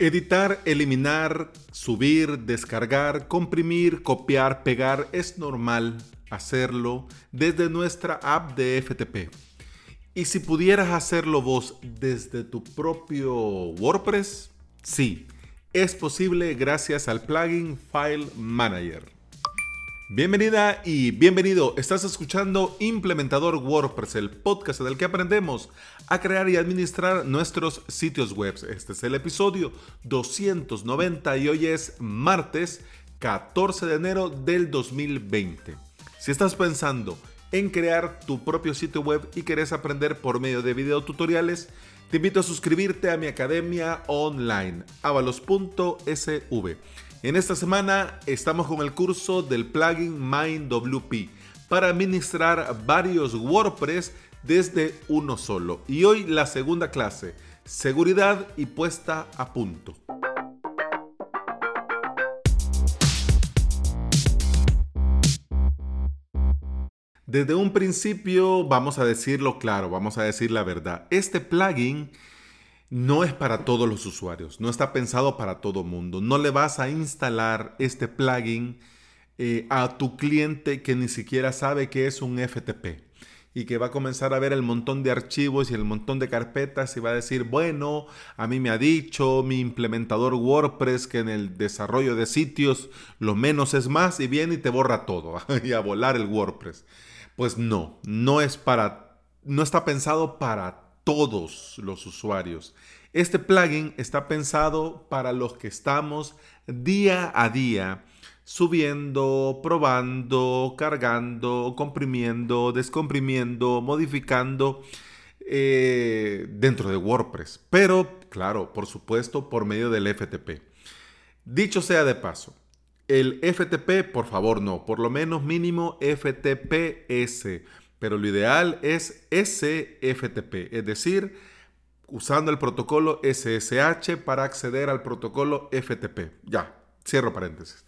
Editar, eliminar, subir, descargar, comprimir, copiar, pegar es normal hacerlo desde nuestra app de FTP. Y si pudieras hacerlo vos desde tu propio WordPress, sí, es posible gracias al plugin File Manager. Bienvenida y bienvenido. Estás escuchando Implementador WordPress, el podcast del que aprendemos a crear y administrar nuestros sitios web. Este es el episodio 290 y hoy es martes 14 de enero del 2020. Si estás pensando en crear tu propio sitio web y querés aprender por medio de videotutoriales, te invito a suscribirte a mi academia online, avalos.sv en esta semana estamos con el curso del plugin MindWP para administrar varios WordPress desde uno solo. Y hoy la segunda clase, seguridad y puesta a punto. Desde un principio vamos a decirlo claro, vamos a decir la verdad. Este plugin no es para todos los usuarios, no está pensado para todo mundo. No le vas a instalar este plugin eh, a tu cliente que ni siquiera sabe que es un FTP y que va a comenzar a ver el montón de archivos y el montón de carpetas y va a decir, bueno, a mí me ha dicho mi implementador WordPress que en el desarrollo de sitios lo menos es más y viene y te borra todo y a volar el WordPress. Pues no, no es para, no está pensado para todos los usuarios. Este plugin está pensado para los que estamos día a día subiendo, probando, cargando, comprimiendo, descomprimiendo, modificando eh, dentro de WordPress. Pero, claro, por supuesto, por medio del FTP. Dicho sea de paso, el FTP, por favor, no, por lo menos mínimo FTPS pero lo ideal es SFTP, es decir, usando el protocolo SSH para acceder al protocolo FTP. Ya, cierro paréntesis.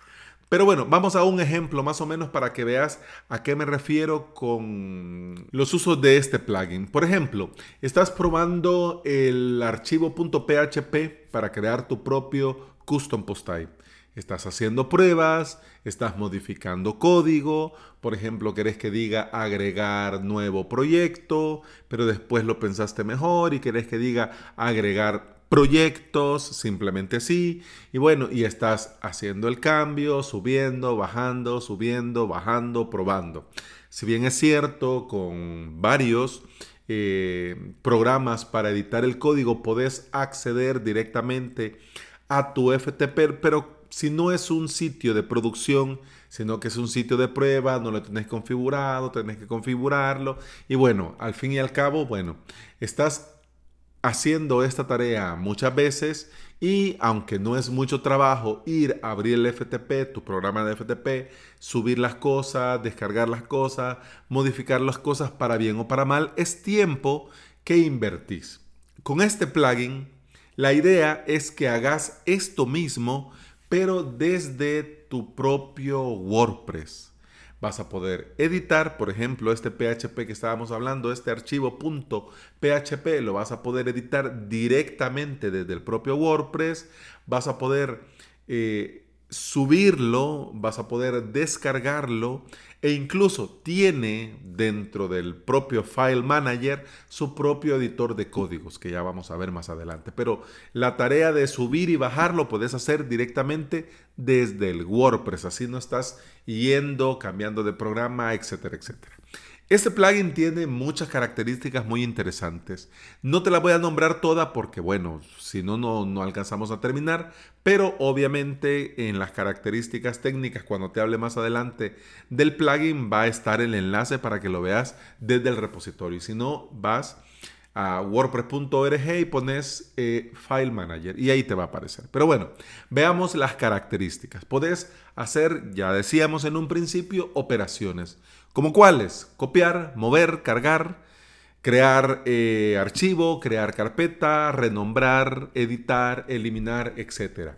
Pero bueno, vamos a un ejemplo más o menos para que veas a qué me refiero con los usos de este plugin. Por ejemplo, estás probando el archivo .php para crear tu propio custom post type. Estás haciendo pruebas, estás modificando código, por ejemplo, querés que diga agregar nuevo proyecto, pero después lo pensaste mejor y querés que diga agregar proyectos, simplemente así, y bueno, y estás haciendo el cambio, subiendo, bajando, subiendo, bajando, probando. Si bien es cierto, con varios eh, programas para editar el código podés acceder directamente a tu FTP, pero si no es un sitio de producción, sino que es un sitio de prueba, no lo tenés configurado, tenés que configurarlo. Y bueno, al fin y al cabo, bueno, estás haciendo esta tarea muchas veces y aunque no es mucho trabajo ir a abrir el FTP, tu programa de FTP, subir las cosas, descargar las cosas, modificar las cosas para bien o para mal, es tiempo que invertís. Con este plugin, la idea es que hagas esto mismo pero desde tu propio WordPress. Vas a poder editar, por ejemplo, este PHP que estábamos hablando, este archivo .php, lo vas a poder editar directamente desde el propio WordPress. Vas a poder eh, subirlo, vas a poder descargarlo e incluso tiene dentro del propio File Manager su propio editor de códigos que ya vamos a ver más adelante. Pero la tarea de subir y bajar lo puedes hacer directamente desde el WordPress, así no estás yendo, cambiando de programa, etcétera, etcétera. Este plugin tiene muchas características muy interesantes. No te la voy a nombrar toda porque, bueno, si no, no alcanzamos a terminar, pero obviamente en las características técnicas, cuando te hable más adelante del plugin, va a estar el enlace para que lo veas desde el repositorio. Y si no, vas a wordpress.org y pones eh, File Manager y ahí te va a aparecer. Pero bueno, veamos las características. Puedes hacer, ya decíamos en un principio, operaciones. ¿Como cuáles? Copiar, mover, cargar, crear eh, archivo, crear carpeta, renombrar, editar, eliminar, etc.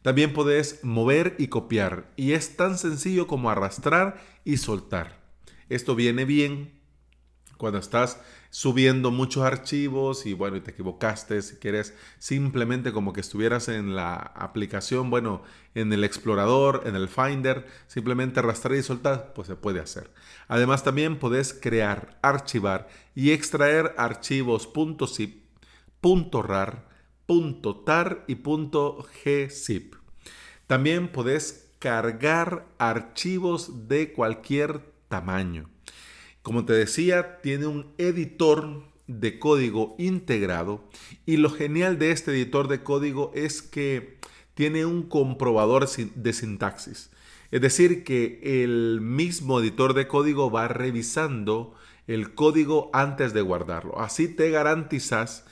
También puedes mover y copiar y es tan sencillo como arrastrar y soltar. Esto viene bien cuando estás subiendo muchos archivos y bueno, y te equivocaste, si quieres simplemente como que estuvieras en la aplicación, bueno, en el explorador, en el Finder, simplemente arrastrar y soltar, pues se puede hacer. Además también puedes crear, archivar y extraer archivos .zip, .rar, .tar y .gzip. También puedes cargar archivos de cualquier tamaño. Como te decía, tiene un editor de código integrado y lo genial de este editor de código es que tiene un comprobador de sintaxis. Es decir, que el mismo editor de código va revisando el código antes de guardarlo. Así te garantizas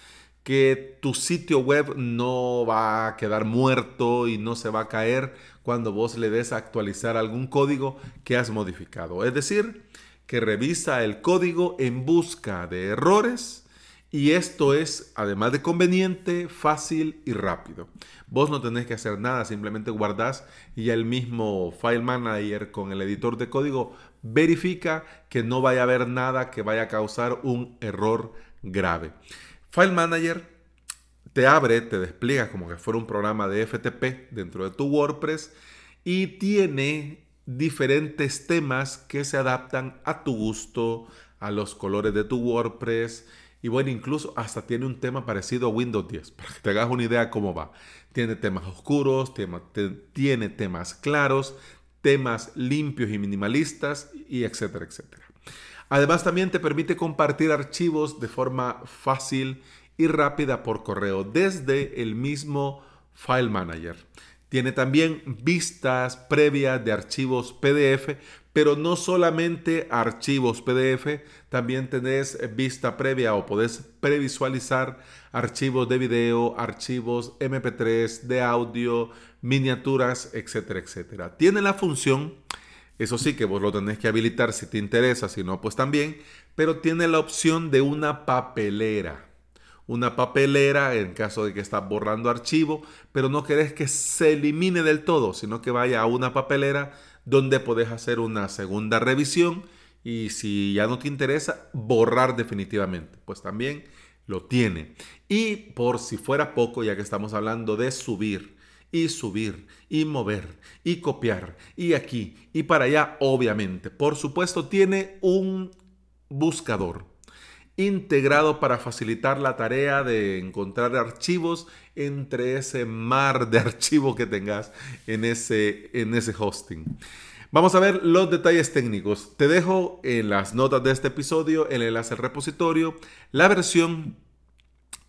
que tu sitio web no va a quedar muerto y no se va a caer cuando vos le des a actualizar algún código que has modificado. Es decir, que revisa el código en busca de errores y esto es, además de conveniente, fácil y rápido. Vos no tenés que hacer nada, simplemente guardás y el mismo File Manager con el editor de código verifica que no vaya a haber nada que vaya a causar un error grave. File Manager te abre, te despliega como que fuera un programa de FTP dentro de tu WordPress y tiene diferentes temas que se adaptan a tu gusto, a los colores de tu WordPress. Y bueno, incluso hasta tiene un tema parecido a Windows 10, para que te hagas una idea cómo va. Tiene temas oscuros, tiene temas claros, temas limpios y minimalistas, y etcétera, etcétera. Además, también te permite compartir archivos de forma fácil y rápida por correo desde el mismo File Manager. Tiene también vistas previas de archivos PDF, pero no solamente archivos PDF, también tenés vista previa o podés previsualizar archivos de video, archivos MP3, de audio, miniaturas, etcétera, etcétera. Tiene la función, eso sí que vos lo tenés que habilitar si te interesa, si no, pues también, pero tiene la opción de una papelera una papelera en caso de que estás borrando archivo, pero no querés que se elimine del todo, sino que vaya a una papelera donde podés hacer una segunda revisión y si ya no te interesa, borrar definitivamente. Pues también lo tiene. Y por si fuera poco, ya que estamos hablando de subir y subir y mover y copiar y aquí y para allá, obviamente, por supuesto, tiene un buscador integrado para facilitar la tarea de encontrar archivos entre ese mar de archivos que tengas en ese, en ese hosting. Vamos a ver los detalles técnicos. Te dejo en las notas de este episodio el enlace al repositorio. La versión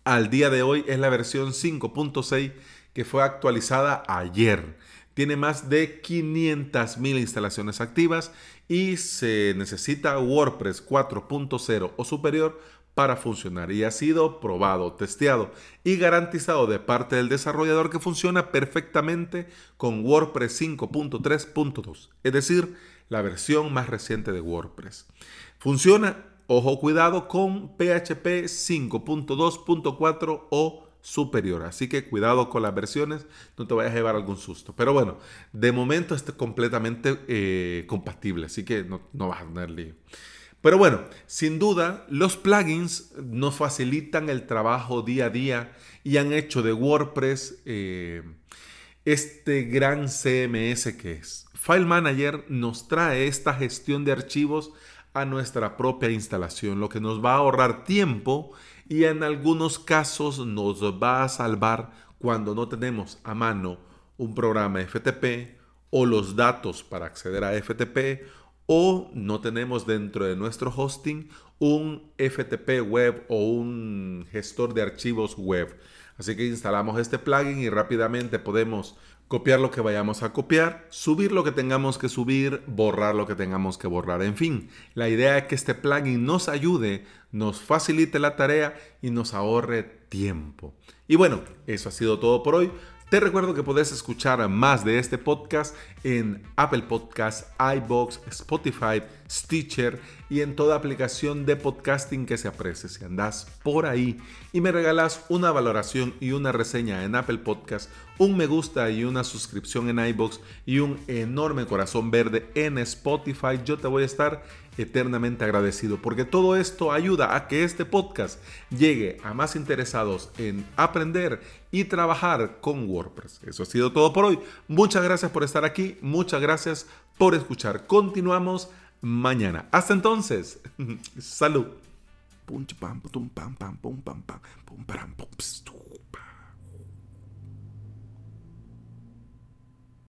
al día de hoy es la versión 5.6 que fue actualizada ayer. Tiene más de 500.000 instalaciones activas y se necesita WordPress 4.0 o superior para funcionar y ha sido probado, testeado y garantizado de parte del desarrollador que funciona perfectamente con WordPress 5.3.2, es decir, la versión más reciente de WordPress. Funciona, ojo cuidado, con PHP 5.2.4 o superior. Así que cuidado con las versiones, no te vayas a llevar algún susto. Pero bueno, de momento está completamente eh, compatible, así que no, vas a tener lío. Pero bueno, sin duda, los plugins nos facilitan el trabajo día a día y han hecho de WordPress eh, este gran CMS que es. File Manager nos trae esta gestión de archivos a nuestra propia instalación, lo que nos va a ahorrar tiempo y en algunos casos nos va a salvar cuando no tenemos a mano un programa FTP o los datos para acceder a FTP o no tenemos dentro de nuestro hosting un FTP web o un gestor de archivos web. Así que instalamos este plugin y rápidamente podemos copiar lo que vayamos a copiar, subir lo que tengamos que subir, borrar lo que tengamos que borrar. En fin, la idea es que este plugin nos ayude, nos facilite la tarea y nos ahorre tiempo. Y bueno, eso ha sido todo por hoy. Te recuerdo que puedes escuchar más de este podcast en Apple Podcasts, iBox, Spotify, Stitcher y en toda aplicación de podcasting que se aprecie. Si andas por ahí y me regalas una valoración y una reseña en Apple Podcasts, un me gusta y una suscripción en iBox y un enorme corazón verde en Spotify, yo te voy a estar eternamente agradecido, porque todo esto ayuda a que este podcast llegue a más interesados en aprender y trabajar con WordPress. Eso ha sido todo por hoy. Muchas gracias por estar aquí, muchas gracias por escuchar. Continuamos mañana. Hasta entonces, salud.